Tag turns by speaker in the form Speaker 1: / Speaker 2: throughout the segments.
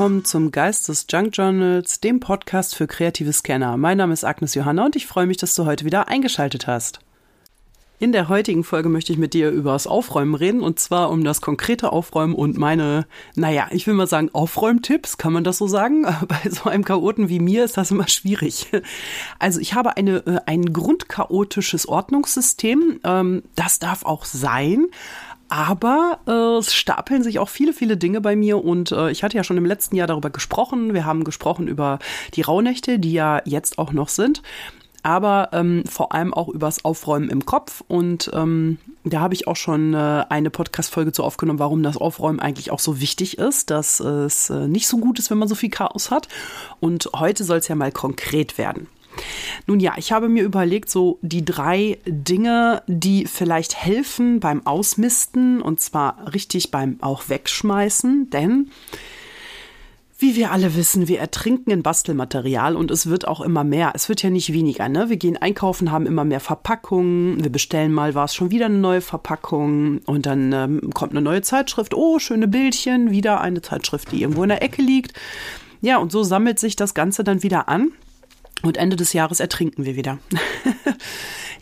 Speaker 1: Willkommen zum Geist des Junk Journals, dem Podcast für kreative Scanner. Mein Name ist Agnes Johanna und ich freue mich, dass du heute wieder eingeschaltet hast. In der heutigen Folge möchte ich mit dir über das Aufräumen reden und zwar um das konkrete Aufräumen und meine, naja, ich will mal sagen, Aufräumtipps, kann man das so sagen? Bei so einem Chaoten wie mir ist das immer schwierig. Also ich habe eine, äh, ein grundchaotisches Ordnungssystem, ähm, das darf auch sein. Aber äh, es stapeln sich auch viele, viele Dinge bei mir und äh, ich hatte ja schon im letzten Jahr darüber gesprochen. Wir haben gesprochen über die Rauhnächte, die ja jetzt auch noch sind aber ähm, vor allem auch übers Aufräumen im Kopf. Und ähm, da habe ich auch schon äh, eine Podcast-Folge zu aufgenommen, warum das Aufräumen eigentlich auch so wichtig ist, dass es äh, nicht so gut ist, wenn man so viel Chaos hat. Und heute soll es ja mal konkret werden. Nun ja, ich habe mir überlegt, so die drei Dinge, die vielleicht helfen beim Ausmisten und zwar richtig beim auch Wegschmeißen, denn wie wir alle wissen, wir ertrinken in Bastelmaterial und es wird auch immer mehr. Es wird ja nicht weniger, ne? Wir gehen einkaufen, haben immer mehr Verpackungen. Wir bestellen mal, war es schon wieder eine neue Verpackung und dann ähm, kommt eine neue Zeitschrift. Oh, schöne Bildchen, wieder eine Zeitschrift, die irgendwo in der Ecke liegt. Ja, und so sammelt sich das Ganze dann wieder an und Ende des Jahres ertrinken wir wieder.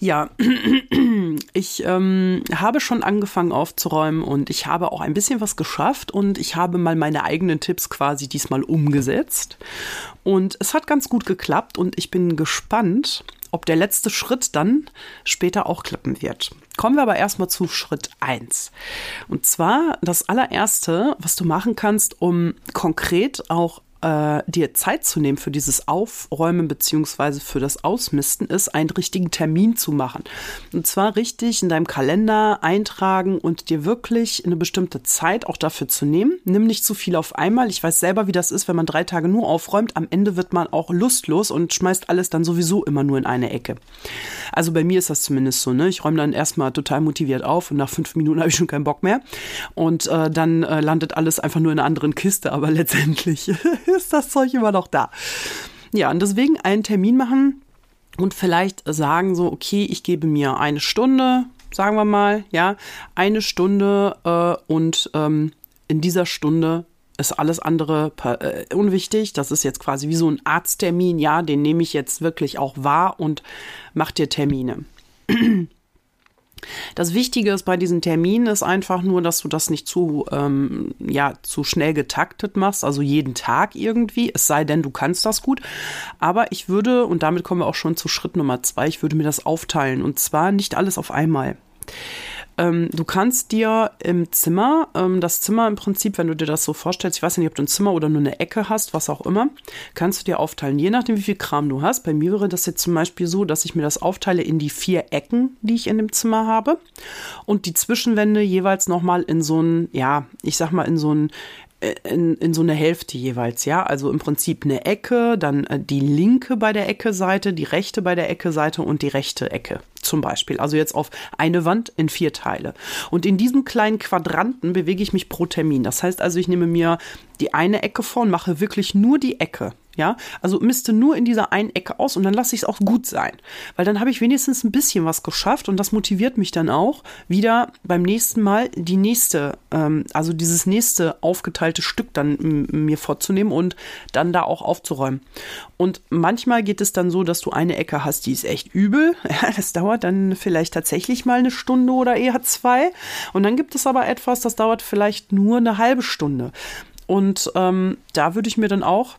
Speaker 1: Ja, ich ähm, habe schon angefangen aufzuräumen und ich habe auch ein bisschen was geschafft und ich habe mal meine eigenen Tipps quasi diesmal umgesetzt. Und es hat ganz gut geklappt und ich bin gespannt, ob der letzte Schritt dann später auch klappen wird. Kommen wir aber erstmal zu Schritt eins Und zwar das allererste, was du machen kannst, um konkret auch äh, dir Zeit zu nehmen für dieses Aufräumen beziehungsweise für das Ausmisten ist, einen richtigen Termin zu machen. Und zwar richtig in deinem Kalender eintragen und dir wirklich eine bestimmte Zeit auch dafür zu nehmen. Nimm nicht zu viel auf einmal. Ich weiß selber, wie das ist, wenn man drei Tage nur aufräumt. Am Ende wird man auch lustlos und schmeißt alles dann sowieso immer nur in eine Ecke. Also bei mir ist das zumindest so. Ne? Ich räume dann erstmal total motiviert auf und nach fünf Minuten habe ich schon keinen Bock mehr. Und äh, dann äh, landet alles einfach nur in einer anderen Kiste. Aber letztendlich ist das Zeug immer noch da. Ja, und deswegen einen Termin machen und vielleicht sagen so, okay, ich gebe mir eine Stunde, sagen wir mal, ja, eine Stunde äh, und ähm, in dieser Stunde ist alles andere äh, unwichtig. Das ist jetzt quasi wie so ein Arzttermin, ja, den nehme ich jetzt wirklich auch wahr und mach dir Termine. Das Wichtige ist bei diesen Terminen ist einfach nur, dass du das nicht zu, ähm, ja, zu schnell getaktet machst, also jeden Tag irgendwie, es sei denn, du kannst das gut. Aber ich würde, und damit kommen wir auch schon zu Schritt Nummer zwei, ich würde mir das aufteilen und zwar nicht alles auf einmal. Ähm, du kannst dir im Zimmer, ähm, das Zimmer im Prinzip, wenn du dir das so vorstellst, ich weiß nicht, ob du ein Zimmer oder nur eine Ecke hast, was auch immer, kannst du dir aufteilen, je nachdem, wie viel Kram du hast. Bei mir wäre das jetzt zum Beispiel so, dass ich mir das aufteile in die vier Ecken, die ich in dem Zimmer habe und die Zwischenwände jeweils nochmal in so ein, ja, ich sag mal, in so ein in, in so eine Hälfte jeweils, ja. Also im Prinzip eine Ecke, dann äh, die linke bei der Ecke-Seite, die rechte bei der Ecke-Seite und die rechte Ecke zum Beispiel. Also jetzt auf eine Wand in vier Teile. Und in diesem kleinen Quadranten bewege ich mich pro Termin. Das heißt also, ich nehme mir die eine Ecke vor und mache wirklich nur die Ecke. Ja, also misste nur in dieser einen Ecke aus und dann lasse ich es auch gut sein. Weil dann habe ich wenigstens ein bisschen was geschafft und das motiviert mich dann auch, wieder beim nächsten Mal die nächste, ähm, also dieses nächste aufgeteilte Stück dann mir vorzunehmen und dann da auch aufzuräumen. Und manchmal geht es dann so, dass du eine Ecke hast, die ist echt übel. Ja, das dauert dann vielleicht tatsächlich mal eine Stunde oder eher zwei. Und dann gibt es aber etwas, das dauert vielleicht nur eine halbe Stunde. Und ähm, da würde ich mir dann auch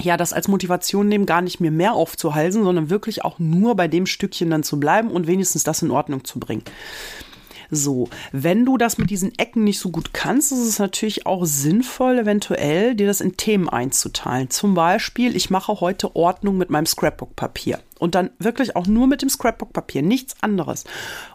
Speaker 1: ja, das als Motivation nehmen, gar nicht mehr mehr aufzuhalsen, sondern wirklich auch nur bei dem Stückchen dann zu bleiben und wenigstens das in Ordnung zu bringen. So, wenn du das mit diesen Ecken nicht so gut kannst, ist es natürlich auch sinnvoll, eventuell dir das in Themen einzuteilen. Zum Beispiel, ich mache heute Ordnung mit meinem Scrapbook-Papier. Und dann wirklich auch nur mit dem Scrapbook-Papier, nichts anderes.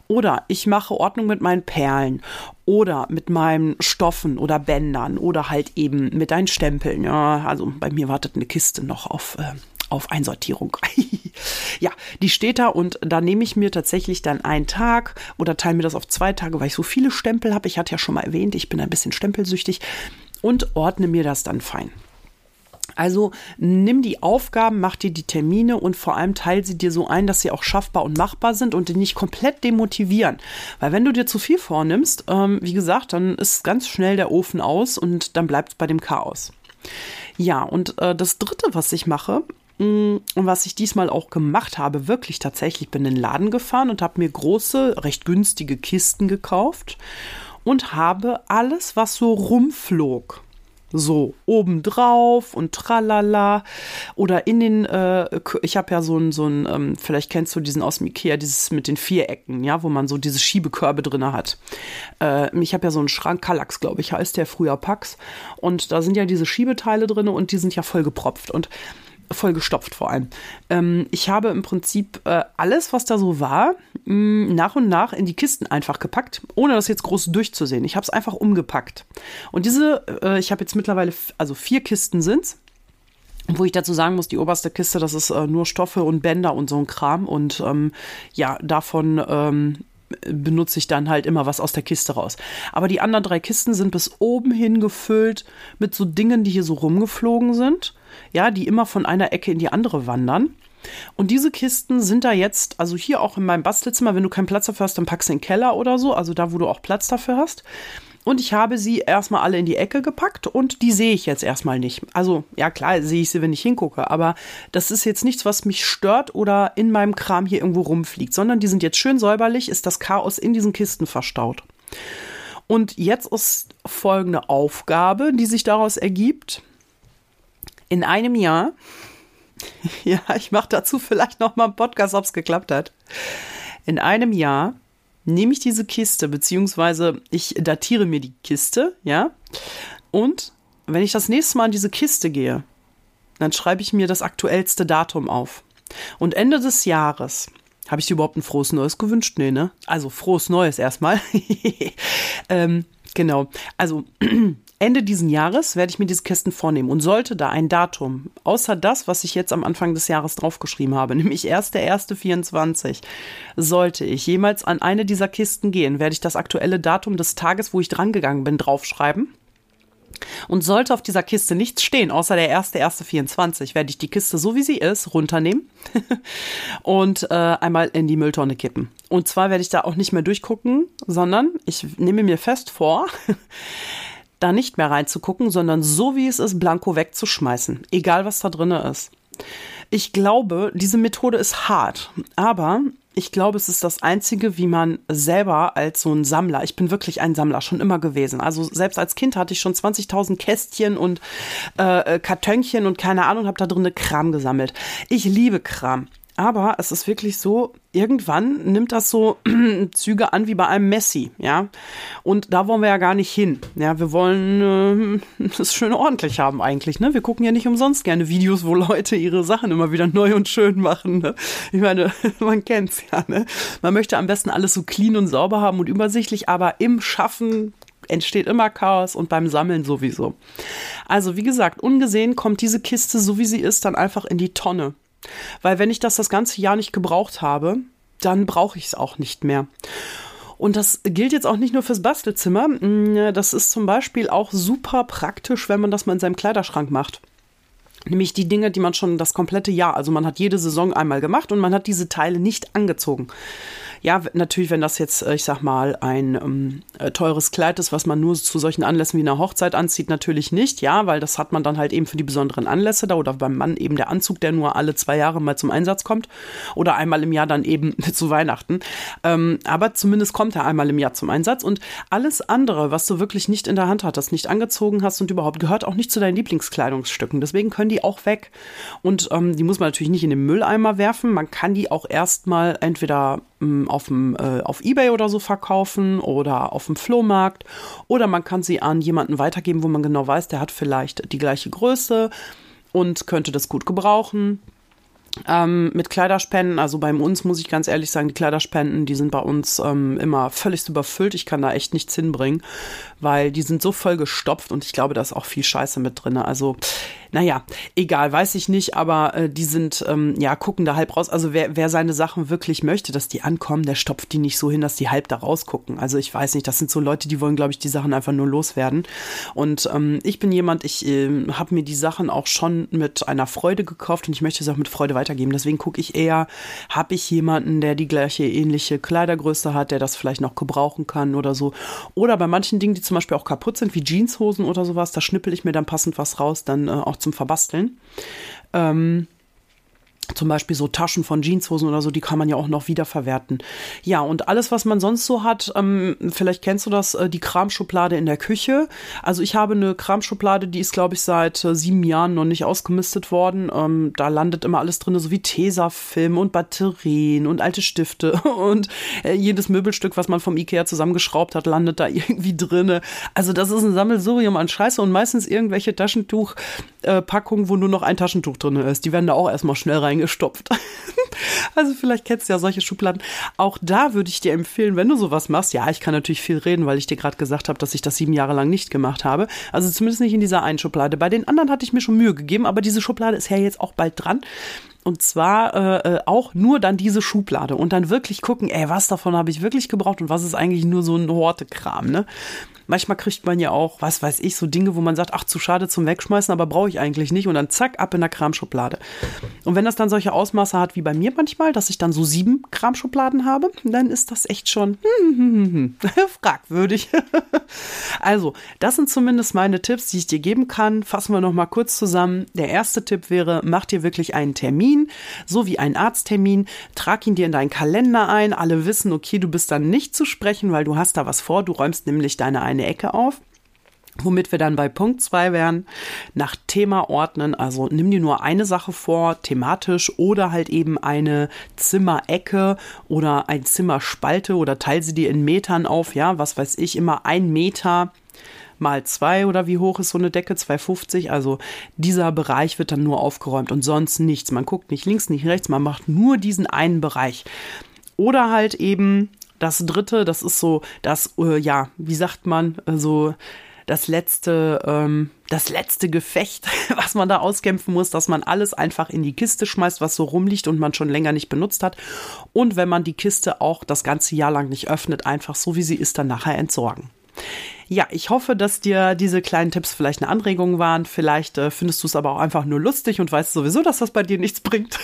Speaker 1: Oder ich mache Ordnung mit meinen Perlen oder mit meinen Stoffen oder Bändern oder halt eben mit deinen Stempeln. Ja, also bei mir wartet eine Kiste noch auf, äh, auf Einsortierung. ja, die steht da und da nehme ich mir tatsächlich dann einen Tag oder teile mir das auf zwei Tage, weil ich so viele Stempel habe. Ich hatte ja schon mal erwähnt, ich bin ein bisschen stempelsüchtig und ordne mir das dann fein. Also nimm die Aufgaben, mach dir die Termine und vor allem teil sie dir so ein, dass sie auch schaffbar und machbar sind und dich nicht komplett demotivieren. Weil wenn du dir zu viel vornimmst, ähm, wie gesagt, dann ist ganz schnell der Ofen aus und dann bleibt es bei dem Chaos. Ja, und äh, das Dritte, was ich mache, und was ich diesmal auch gemacht habe, wirklich tatsächlich, bin in den Laden gefahren und habe mir große, recht günstige Kisten gekauft und habe alles, was so rumflog, so obendrauf und tralala oder in den äh, ich habe ja so ein so ein ähm, vielleicht kennst du diesen aus dem Ikea dieses mit den Vierecken ja wo man so diese Schiebekörbe drinne hat. Äh, ich habe ja so einen Schrank Kallax glaube ich heißt der früher Pax. Und da sind ja diese Schiebeteile drinne und die sind ja voll gepropft. Und voll gestopft vor allem. Ähm, ich habe im Prinzip äh, alles, was da so war, mh, mm, nach und nach in die Kisten einfach gepackt, ohne das jetzt groß durchzusehen. Ich habe es einfach umgepackt. Und diese, äh, ich habe jetzt mittlerweile, also vier Kisten sind's. Wo ich dazu sagen muss, die oberste Kiste, das ist äh, nur Stoffe und Bänder und so ein Kram. Und ähm, ja, davon ähm, benutze ich dann halt immer was aus der Kiste raus. Aber die anderen drei Kisten sind bis oben hin gefüllt mit so Dingen, die hier so rumgeflogen sind. Ja, die immer von einer Ecke in die andere wandern. Und diese Kisten sind da jetzt, also hier auch in meinem Bastelzimmer, wenn du keinen Platz dafür hast, dann packst du in den Keller oder so, also da, wo du auch Platz dafür hast. Und ich habe sie erstmal alle in die Ecke gepackt und die sehe ich jetzt erstmal nicht. Also, ja klar, sehe ich sie, wenn ich hingucke, aber das ist jetzt nichts, was mich stört oder in meinem Kram hier irgendwo rumfliegt, sondern die sind jetzt schön säuberlich, ist das Chaos in diesen Kisten verstaut. Und jetzt ist folgende Aufgabe, die sich daraus ergibt. In einem Jahr, ja, ich mache dazu vielleicht noch mal einen Podcast, ob es geklappt hat. In einem Jahr nehme ich diese Kiste, beziehungsweise ich datiere mir die Kiste, ja. Und wenn ich das nächste Mal in diese Kiste gehe, dann schreibe ich mir das aktuellste Datum auf. Und Ende des Jahres, habe ich dir überhaupt ein frohes Neues gewünscht? Nee, ne? Also frohes Neues erstmal. ähm, genau. Also Ende diesen Jahres werde ich mir diese Kästen vornehmen und sollte da ein Datum, außer das, was ich jetzt am Anfang des Jahres draufgeschrieben habe, nämlich 1.1.24, sollte ich jemals an eine dieser Kisten gehen, werde ich das aktuelle Datum des Tages, wo ich drangegangen bin, draufschreiben. Und sollte auf dieser Kiste nichts stehen, außer der 1.1.24, werde ich die Kiste so wie sie ist runternehmen und äh, einmal in die Mülltonne kippen. Und zwar werde ich da auch nicht mehr durchgucken, sondern ich nehme mir fest vor, da nicht mehr reinzugucken, sondern so wie es ist, blanko wegzuschmeißen, egal was da drin ist. Ich glaube, diese Methode ist hart, aber ich glaube, es ist das Einzige, wie man selber als so ein Sammler, ich bin wirklich ein Sammler, schon immer gewesen. Also selbst als Kind hatte ich schon 20.000 Kästchen und äh, Kartönchen und keine Ahnung, habe da drin Kram gesammelt. Ich liebe Kram. Aber es ist wirklich so, irgendwann nimmt das so Züge an wie bei einem Messi, ja. Und da wollen wir ja gar nicht hin. Ja, wir wollen äh, schön ordentlich haben eigentlich, ne? Wir gucken ja nicht umsonst gerne Videos, wo Leute ihre Sachen immer wieder neu und schön machen. Ne? Ich meine, man kennt's ja, ne? Man möchte am besten alles so clean und sauber haben und übersichtlich, aber im Schaffen entsteht immer Chaos und beim Sammeln sowieso. Also, wie gesagt, ungesehen kommt diese Kiste, so wie sie ist, dann einfach in die Tonne. Weil wenn ich das das ganze Jahr nicht gebraucht habe, dann brauche ich es auch nicht mehr. Und das gilt jetzt auch nicht nur fürs Bastelzimmer. Mm, das ist zum Beispiel auch super praktisch, wenn man das mal in seinem Kleiderschrank macht. Nämlich die Dinge, die man schon das komplette Jahr, also man hat jede Saison einmal gemacht und man hat diese Teile nicht angezogen. Ja, natürlich, wenn das jetzt, äh, ich sag mal, ein ähm, äh, teures Kleid ist, was man nur zu solchen Anlässen wie einer Hochzeit anzieht, natürlich nicht, ja, weil das hat man dann halt eben für die besonderen Anlässe da oder beim Mann eben der Anzug, der nur alle zwei Jahre mal zum Einsatz kommt oder einmal im Jahr dann eben zu Weihnachten. Ähm, aber zumindest kommt er einmal im Jahr zum Einsatz und alles andere, was du wirklich nicht in der Hand hattest, nicht angezogen hast und überhaupt gehört auch nicht zu deinen Lieblingskleidungsstücken. Deswegen können die auch weg und ähm, die muss man natürlich nicht in den Mülleimer werfen. Man kann die auch erstmal entweder auf, dem, äh, auf Ebay oder so verkaufen oder auf dem Flohmarkt. Oder man kann sie an jemanden weitergeben, wo man genau weiß, der hat vielleicht die gleiche Größe und könnte das gut gebrauchen. Ähm, mit Kleiderspenden, also bei uns muss ich ganz ehrlich sagen, die Kleiderspenden, die sind bei uns ähm, immer völlig überfüllt. Ich kann da echt nichts hinbringen, weil die sind so voll gestopft und ich glaube, da ist auch viel Scheiße mit drin. Also naja, egal, weiß ich nicht, aber äh, die sind, ähm, ja, gucken da halb raus. Also wer, wer seine Sachen wirklich möchte, dass die ankommen, der stopft die nicht so hin, dass die halb da rausgucken. Also ich weiß nicht, das sind so Leute, die wollen, glaube ich, die Sachen einfach nur loswerden. Und ähm, ich bin jemand, ich äh, habe mir die Sachen auch schon mit einer Freude gekauft und ich möchte sie auch mit Freude weitergeben. Deswegen gucke ich eher, habe ich jemanden, der die gleiche ähnliche Kleidergröße hat, der das vielleicht noch gebrauchen kann oder so. Oder bei manchen Dingen, die zum Beispiel auch kaputt sind, wie Jeanshosen oder sowas, da schnippel ich mir dann passend was raus, dann äh, auch zum Verbasteln. Ähm, zum Beispiel so Taschen von Jeanshosen oder so, die kann man ja auch noch wiederverwerten. Ja, und alles, was man sonst so hat, ähm, vielleicht kennst du das, äh, die Kramschublade in der Küche. Also ich habe eine Kramschublade, die ist, glaube ich, seit äh, sieben Jahren noch nicht ausgemistet worden. Ähm, da landet immer alles drin, so wie Tesafilm und Batterien und alte Stifte und äh, jedes Möbelstück, was man vom Ikea zusammengeschraubt hat, landet da irgendwie drinne. Also das ist ein Sammelsurium an Scheiße und meistens irgendwelche Taschentuchpackungen, äh, wo nur noch ein Taschentuch drin ist. Die werden da auch erstmal schnell rein reingestopft. also vielleicht kennst du ja solche Schubladen. Auch da würde ich dir empfehlen, wenn du sowas machst, ja, ich kann natürlich viel reden, weil ich dir gerade gesagt habe, dass ich das sieben Jahre lang nicht gemacht habe. Also zumindest nicht in dieser einen Schublade. Bei den anderen hatte ich mir schon Mühe gegeben, aber diese Schublade ist ja jetzt auch bald dran. Und zwar äh, äh auch nur dann diese Schublade und dann wirklich gucken, ey, was davon habe ich wirklich gebraucht und was ist eigentlich nur so ein Hortekram, ne? Manchmal kriegt man ja auch, was weiß ich, so Dinge, wo man sagt, ach, zu schade zum Wegschmeißen, aber brauche ich eigentlich nicht. Und dann zack, ab in der Kramschublade. Und wenn das dann solche Ausmaße hat wie bei mir manchmal, dass ich dann so sieben Kramschubladen habe, dann ist das echt schon fragwürdig. also, das sind zumindest meine Tipps, die ich dir geben kann. Fassen wir nochmal kurz zusammen. Der erste Tipp wäre, mach dir wirklich einen Termin, so wie einen Arzttermin. Trag ihn dir in deinen Kalender ein. Alle wissen, okay, du bist dann nicht zu sprechen, weil du hast da was vor. Du räumst nämlich deine eine eine Ecke auf. Womit wir dann bei Punkt 2 wären, nach Thema ordnen. Also nimm dir nur eine Sache vor, thematisch oder halt eben eine Zimmerecke oder ein Zimmerspalte oder teile sie dir in Metern auf. Ja, was weiß ich, immer ein Meter mal zwei oder wie hoch ist so eine Decke? 2,50. Also dieser Bereich wird dann nur aufgeräumt und sonst nichts. Man guckt nicht links, nicht rechts, man macht nur diesen einen Bereich. Oder halt eben das dritte, das ist so das, äh, ja, wie sagt man, äh, so das letzte, ähm, das letzte Gefecht, was man da auskämpfen muss, dass man alles einfach in die Kiste schmeißt, was so rumliegt und man schon länger nicht benutzt hat. Und wenn man die Kiste auch das ganze Jahr lang nicht öffnet, einfach so wie sie ist, dann nachher entsorgen. Ja, ich hoffe, dass dir diese kleinen Tipps vielleicht eine Anregung waren. Vielleicht äh, findest du es aber auch einfach nur lustig und weißt sowieso, dass das bei dir nichts bringt.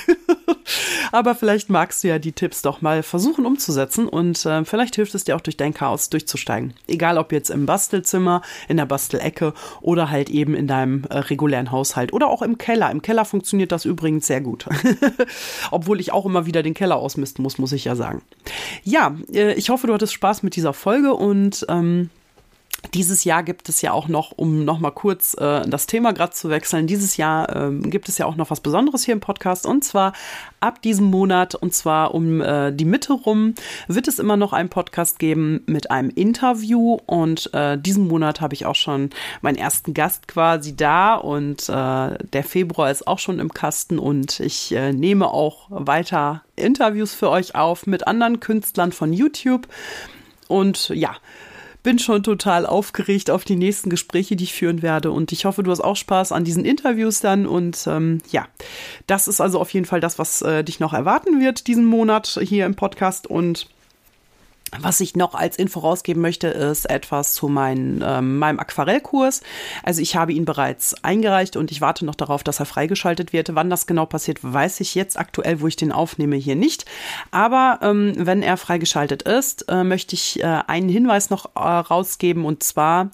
Speaker 1: aber vielleicht magst du ja die Tipps doch mal versuchen umzusetzen und äh, vielleicht hilft es dir auch durch dein Chaos durchzusteigen. Egal ob jetzt im Bastelzimmer, in der Bastelecke oder halt eben in deinem äh, regulären Haushalt oder auch im Keller. Im Keller funktioniert das übrigens sehr gut. Obwohl ich auch immer wieder den Keller ausmisten muss, muss ich ja sagen. Ja, äh, ich hoffe, du hattest Spaß mit dieser Folge und ähm, dieses Jahr gibt es ja auch noch, um nochmal kurz äh, das Thema gerade zu wechseln, dieses Jahr äh, gibt es ja auch noch was Besonderes hier im Podcast. Und zwar ab diesem Monat und zwar um äh, die Mitte rum wird es immer noch einen Podcast geben mit einem Interview. Und äh, diesen Monat habe ich auch schon meinen ersten Gast quasi da. Und äh, der Februar ist auch schon im Kasten. Und ich äh, nehme auch weiter Interviews für euch auf mit anderen Künstlern von YouTube. Und ja, bin schon total aufgeregt auf die nächsten Gespräche, die ich führen werde. Und ich hoffe, du hast auch Spaß an diesen Interviews dann. Und ähm, ja, das ist also auf jeden Fall das, was äh, dich noch erwarten wird diesen Monat hier im Podcast. Und was ich noch als Info rausgeben möchte, ist etwas zu mein, äh, meinem Aquarellkurs. Also ich habe ihn bereits eingereicht und ich warte noch darauf, dass er freigeschaltet wird. Wann das genau passiert, weiß ich jetzt aktuell, wo ich den aufnehme, hier nicht. Aber ähm, wenn er freigeschaltet ist, äh, möchte ich äh, einen Hinweis noch äh, rausgeben und zwar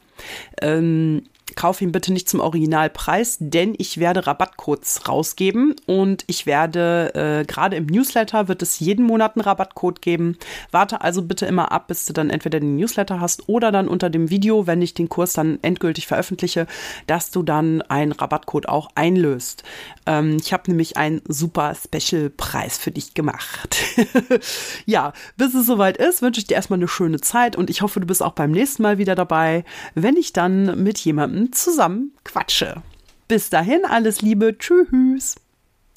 Speaker 1: ähm, kauf ihn bitte nicht zum Originalpreis, denn ich werde Rabattcodes rausgeben und ich werde äh, gerade im Newsletter wird es jeden Monat einen Rabattcode geben. Warte also bitte immer ab, bis du dann entweder den Newsletter hast oder dann unter dem Video, wenn ich den Kurs dann endgültig veröffentliche, dass du dann einen Rabattcode auch einlöst. Ähm, ich habe nämlich einen super Special-Preis für dich gemacht. ja, bis es soweit ist, wünsche ich dir erstmal eine schöne Zeit und ich hoffe, du bist auch beim nächsten Mal wieder dabei, wenn ich dann mit jemandem zusammen quatsche. Bis dahin, alles Liebe, tschüss.